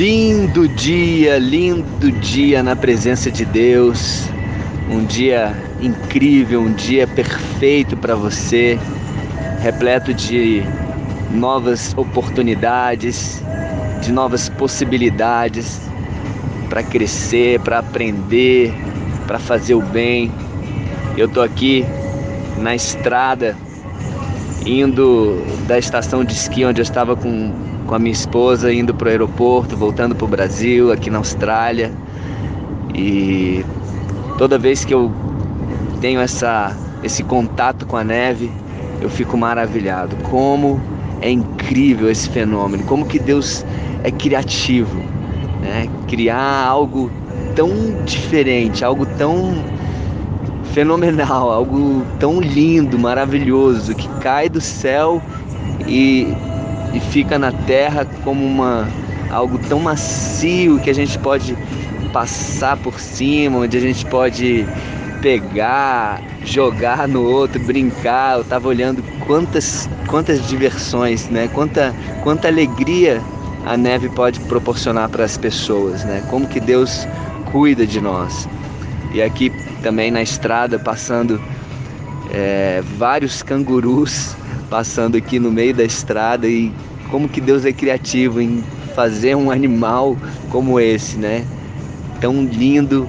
Lindo dia, lindo dia na presença de Deus. Um dia incrível, um dia perfeito para você, repleto de novas oportunidades, de novas possibilidades para crescer, para aprender, para fazer o bem. Eu tô aqui na estrada indo da estação de esqui onde eu estava com, com a minha esposa, indo para o aeroporto, voltando para o Brasil, aqui na Austrália. E toda vez que eu tenho essa, esse contato com a neve, eu fico maravilhado. Como é incrível esse fenômeno, como que Deus é criativo, né? Criar algo tão diferente, algo tão fenomenal, algo tão lindo, maravilhoso, que cai do céu e, e fica na terra como uma algo tão macio que a gente pode passar por cima, onde a gente pode pegar, jogar no outro, brincar. Eu estava olhando quantas quantas diversões, né? Quanta quanta alegria a neve pode proporcionar para as pessoas, né? Como que Deus cuida de nós. E aqui também na estrada, passando é, vários cangurus passando aqui no meio da estrada e como que Deus é criativo em fazer um animal como esse, né? Tão lindo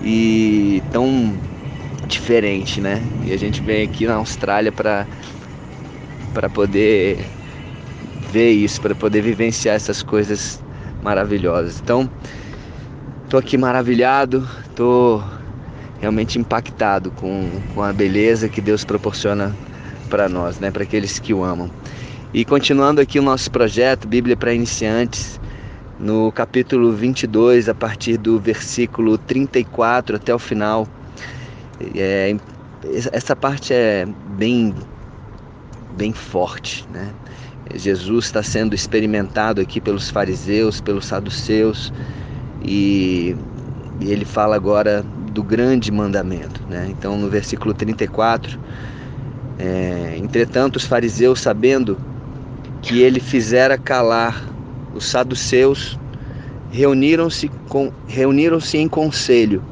e tão diferente, né? E a gente vem aqui na Austrália para para poder ver isso, para poder vivenciar essas coisas maravilhosas. Então, tô aqui maravilhado, tô realmente impactado com, com a beleza que Deus proporciona para nós, né, para aqueles que o amam. E continuando aqui o nosso projeto Bíblia para Iniciantes, no capítulo 22, a partir do versículo 34 até o final, é, essa parte é bem, bem forte, né? Jesus está sendo experimentado aqui pelos fariseus, pelos saduceus, e, e ele fala agora do grande mandamento. Né? Então, no versículo 34, é, entretanto, os fariseus, sabendo que ele fizera calar os saduceus, reuniram-se reuniram-se em conselho.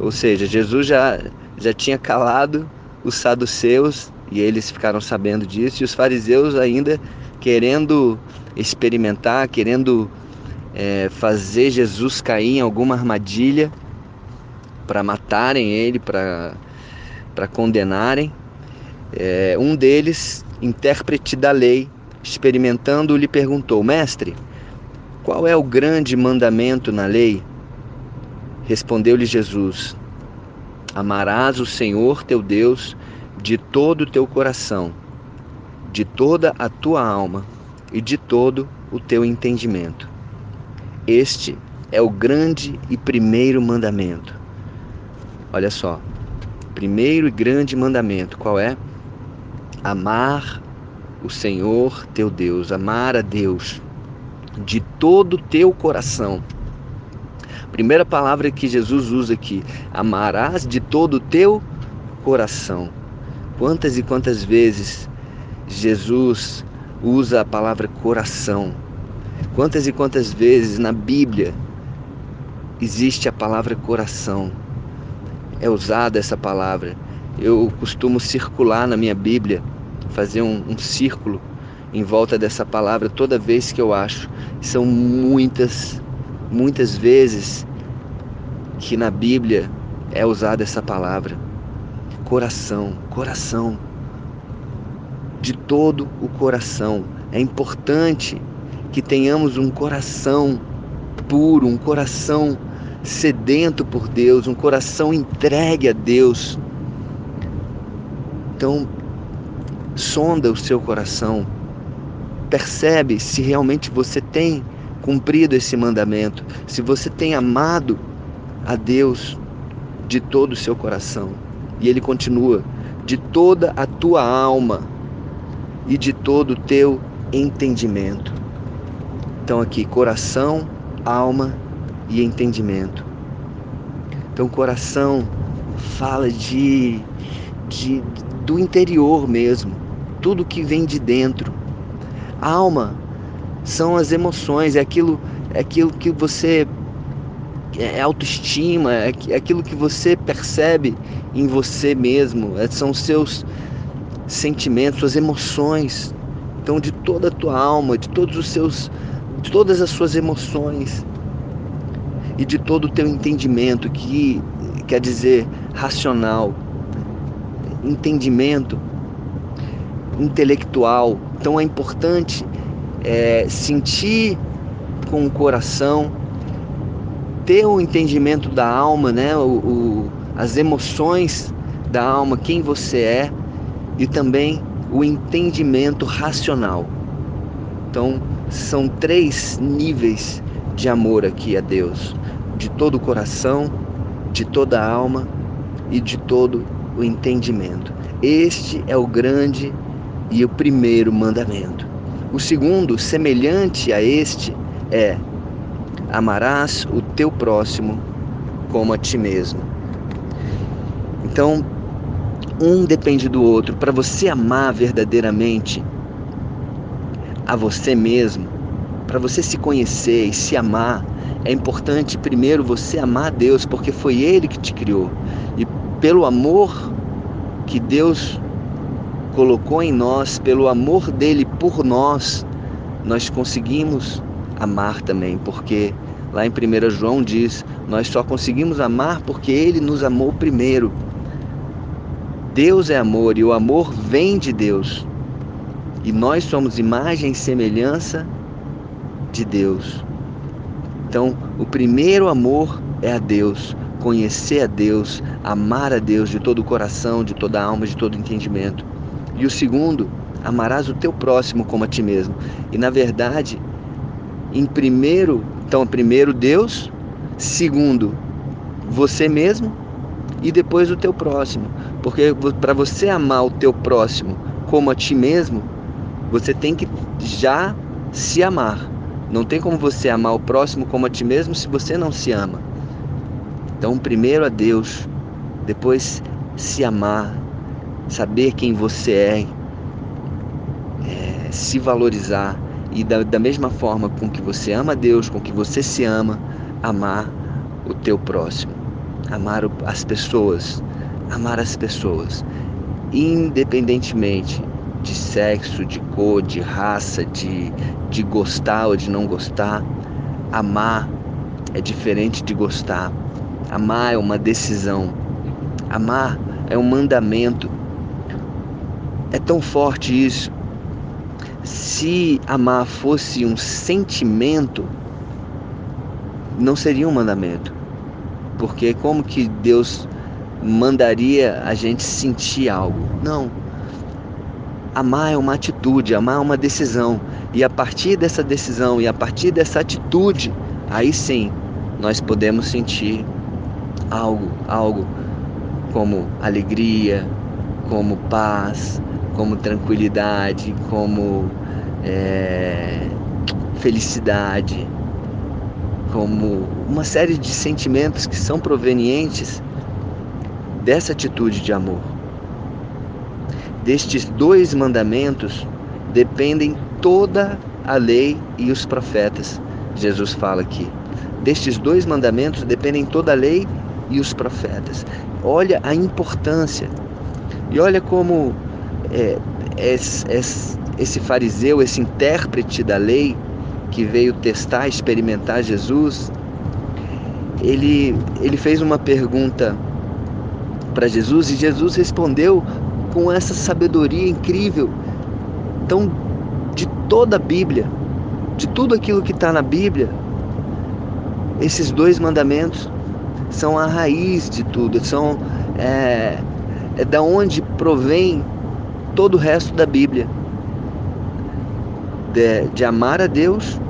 Ou seja, Jesus já, já tinha calado os saduceus e eles ficaram sabendo disso, e os fariseus ainda querendo experimentar, querendo é, fazer Jesus cair em alguma armadilha para matarem ele, para condenarem. É, um deles, intérprete da lei, experimentando, lhe perguntou: Mestre, qual é o grande mandamento na lei? Respondeu-lhe Jesus: Amarás o Senhor teu Deus de todo o teu coração, de toda a tua alma e de todo o teu entendimento. Este é o grande e primeiro mandamento. Olha só. Primeiro e grande mandamento, qual é? Amar o Senhor teu Deus, amar a Deus de todo o teu coração. Primeira palavra que Jesus usa aqui, amarás de todo o teu coração. Quantas e quantas vezes Jesus usa a palavra coração? Quantas e quantas vezes na Bíblia existe a palavra coração? É usada essa palavra. Eu costumo circular na minha Bíblia, fazer um, um círculo em volta dessa palavra toda vez que eu acho. São muitas, muitas vezes que na Bíblia é usada essa palavra. Coração, coração. De todo o coração. É importante que tenhamos um coração puro, um coração sedento por Deus, um coração entregue a Deus. Então, sonda o seu coração, percebe se realmente você tem cumprido esse mandamento, se você tem amado a Deus de todo o seu coração. E ele continua: de toda a tua alma e de todo o teu entendimento. Então, aqui, coração, alma e entendimento. Então, coração fala de, de do interior mesmo, tudo que vem de dentro. Alma são as emoções, é aquilo, é aquilo que você é autoestima, é, é aquilo que você percebe em você mesmo, é, são seus sentimentos, suas emoções. Então, de toda a tua alma, de todos os seus, de todas as suas emoções e de todo o teu entendimento, que quer dizer racional, entendimento intelectual. Então, é importante é, sentir com o coração, ter o entendimento da alma, né? O, o, as emoções da alma, quem você é, e também o entendimento racional. Então, são três níveis de amor aqui a Deus: de todo o coração, de toda a alma e de todo o entendimento. Este é o grande e o primeiro mandamento. O segundo, semelhante a este, é: amarás o teu próximo como a ti mesmo. Então, um depende do outro. Para você amar verdadeiramente a você mesmo, para você se conhecer e se amar, é importante primeiro você amar Deus, porque foi Ele que te criou. E pelo amor que Deus colocou em nós, pelo amor dele por nós, nós conseguimos amar também, porque lá em 1 João diz: nós só conseguimos amar porque ele nos amou primeiro. Deus é amor e o amor vem de Deus. E nós somos imagem e semelhança de Deus. Então, o primeiro amor é a Deus, conhecer a Deus, amar a Deus de todo o coração, de toda a alma, de todo o entendimento. E o segundo, amarás o teu próximo como a ti mesmo. E na verdade, em primeiro, então primeiro Deus, segundo você mesmo e depois o teu próximo. Porque para você amar o teu próximo como a ti mesmo, você tem que já se amar. Não tem como você amar o próximo como a ti mesmo se você não se ama. Então, primeiro a Deus, depois se amar, saber quem você é, é se valorizar. E da, da mesma forma com que você ama Deus, com que você se ama, amar o teu próximo, amar as pessoas, amar as pessoas, independentemente de sexo, de cor, de raça, de, de gostar ou de não gostar, amar é diferente de gostar. Amar é uma decisão. Amar é um mandamento. É tão forte isso. Se amar fosse um sentimento, não seria um mandamento. Porque como que Deus mandaria a gente sentir algo? Não. Amar é uma atitude, amar é uma decisão. E a partir dessa decisão e a partir dessa atitude, aí sim nós podemos sentir algo, algo como alegria, como paz, como tranquilidade, como é, felicidade, como uma série de sentimentos que são provenientes dessa atitude de amor. Destes dois mandamentos dependem toda a lei e os profetas. Jesus fala aqui. Destes dois mandamentos dependem toda a lei e os profetas. Olha a importância. E olha como é, esse, esse fariseu, esse intérprete da lei, que veio testar, experimentar Jesus, ele, ele fez uma pergunta para Jesus e Jesus respondeu com essa sabedoria incrível, então de toda a Bíblia, de tudo aquilo que está na Bíblia, esses dois mandamentos são a raiz de tudo, são é, é da onde provém todo o resto da Bíblia. De, de amar a Deus,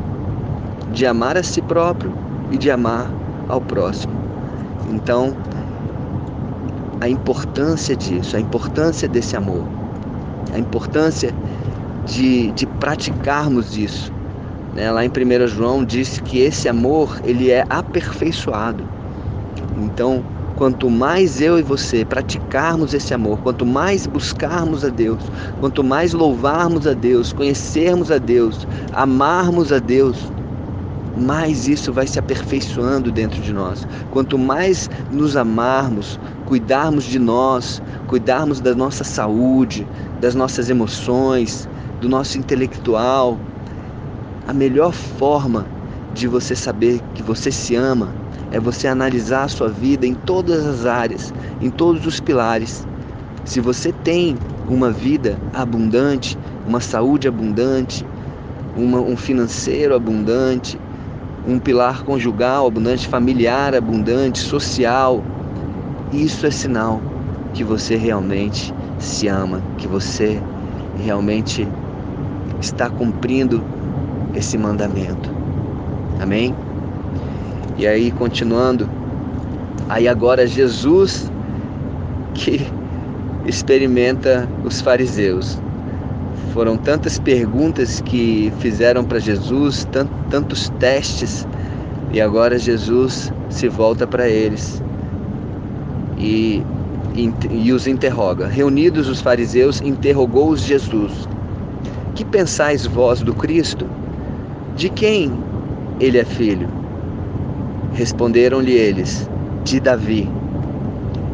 de amar a si próprio e de amar ao próximo. Então, a importância disso, a importância desse amor, a importância de, de praticarmos isso. Né? Lá em 1 João diz que esse amor ele é aperfeiçoado. Então, Quanto mais eu e você praticarmos esse amor, quanto mais buscarmos a Deus, quanto mais louvarmos a Deus, conhecermos a Deus, amarmos a Deus, mais isso vai se aperfeiçoando dentro de nós. Quanto mais nos amarmos, cuidarmos de nós, cuidarmos da nossa saúde, das nossas emoções, do nosso intelectual, a melhor forma de você saber que você se ama é você analisar a sua vida em todas as áreas, em todos os pilares. Se você tem uma vida abundante, uma saúde abundante, uma, um financeiro abundante, um pilar conjugal abundante, familiar abundante, social, isso é sinal que você realmente se ama, que você realmente está cumprindo esse mandamento. Amém? E aí, continuando, aí agora Jesus que experimenta os fariseus. Foram tantas perguntas que fizeram para Jesus, tantos testes, e agora Jesus se volta para eles e, e, e os interroga. Reunidos os fariseus, interrogou-os Jesus: Que pensais vós do Cristo? De quem ele é filho? Responderam-lhe eles: De Davi.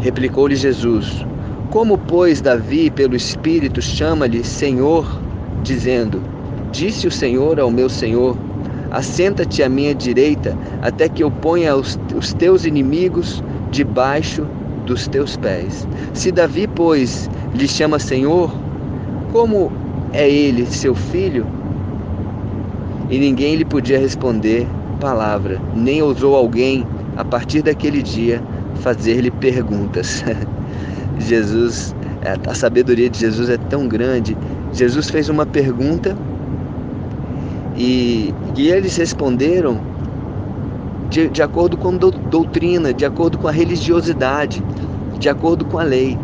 Replicou-lhe Jesus: Como, pois, Davi, pelo Espírito, chama-lhe Senhor, dizendo: Disse o Senhor ao meu Senhor: Assenta-te à minha direita, até que eu ponha os, os teus inimigos debaixo dos teus pés. Se Davi, pois, lhe chama Senhor, como é ele seu filho? E ninguém lhe podia responder palavra, nem ousou alguém, a partir daquele dia, fazer-lhe perguntas. Jesus, a sabedoria de Jesus é tão grande. Jesus fez uma pergunta e, e eles responderam de, de acordo com doutrina, de acordo com a religiosidade, de acordo com a lei.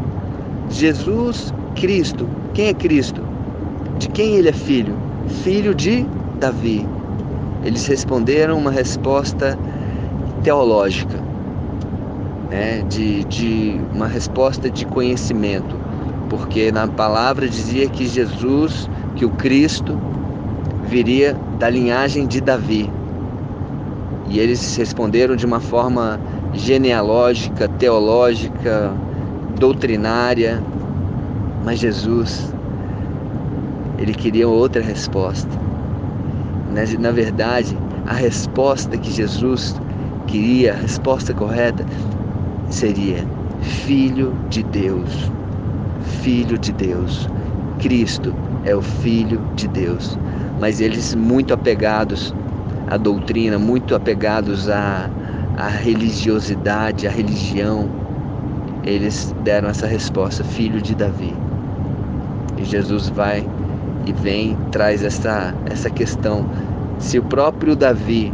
Jesus Cristo, quem é Cristo? De quem ele é filho? Filho de Davi. Eles responderam uma resposta teológica, né? de, de uma resposta de conhecimento, porque na palavra dizia que Jesus, que o Cristo, viria da linhagem de Davi. E eles responderam de uma forma genealógica, teológica, doutrinária, mas Jesus, ele queria outra resposta. Na verdade, a resposta que Jesus queria, a resposta correta, seria Filho de Deus. Filho de Deus. Cristo é o Filho de Deus. Mas eles muito apegados à doutrina, muito apegados à, à religiosidade, à religião, eles deram essa resposta, filho de Davi. E Jesus vai e vem traz essa, essa questão. Se o próprio Davi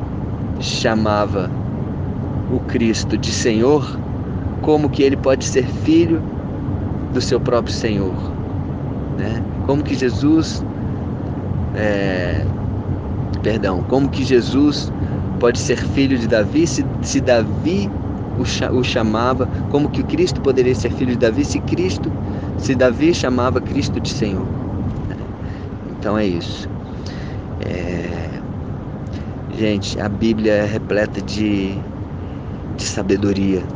chamava o Cristo de Senhor, como que ele pode ser filho do seu próprio Senhor? Né? Como que Jesus, é, perdão, como que Jesus pode ser filho de Davi se, se Davi o, chamava, como que Cristo poderia ser filho de Davi se Cristo, se Davi chamava Cristo de Senhor? Então é isso. É... Gente, a Bíblia é repleta de, de sabedoria.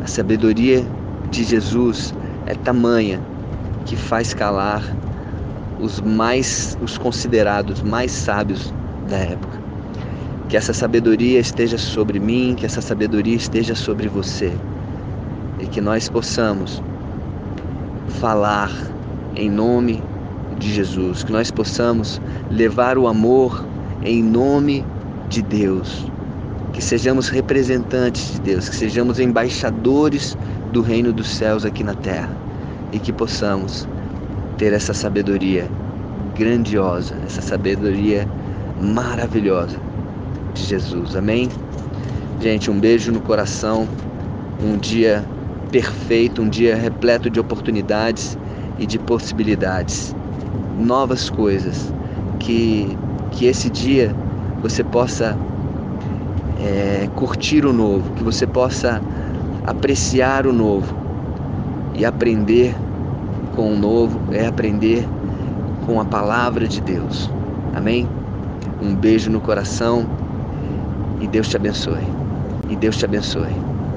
A sabedoria de Jesus é tamanha que faz calar os mais os considerados mais sábios da época. Que essa sabedoria esteja sobre mim, que essa sabedoria esteja sobre você. E que nós possamos falar em nome de Jesus, que nós possamos levar o amor em nome de Deus, que sejamos representantes de Deus, que sejamos embaixadores do reino dos céus aqui na terra e que possamos ter essa sabedoria grandiosa, essa sabedoria maravilhosa de Jesus. Amém? Gente, um beijo no coração, um dia perfeito, um dia repleto de oportunidades e de possibilidades novas coisas, que, que esse dia você possa é, curtir o novo, que você possa apreciar o novo e aprender com o novo é aprender com a palavra de Deus. Amém? Um beijo no coração e Deus te abençoe. E Deus te abençoe.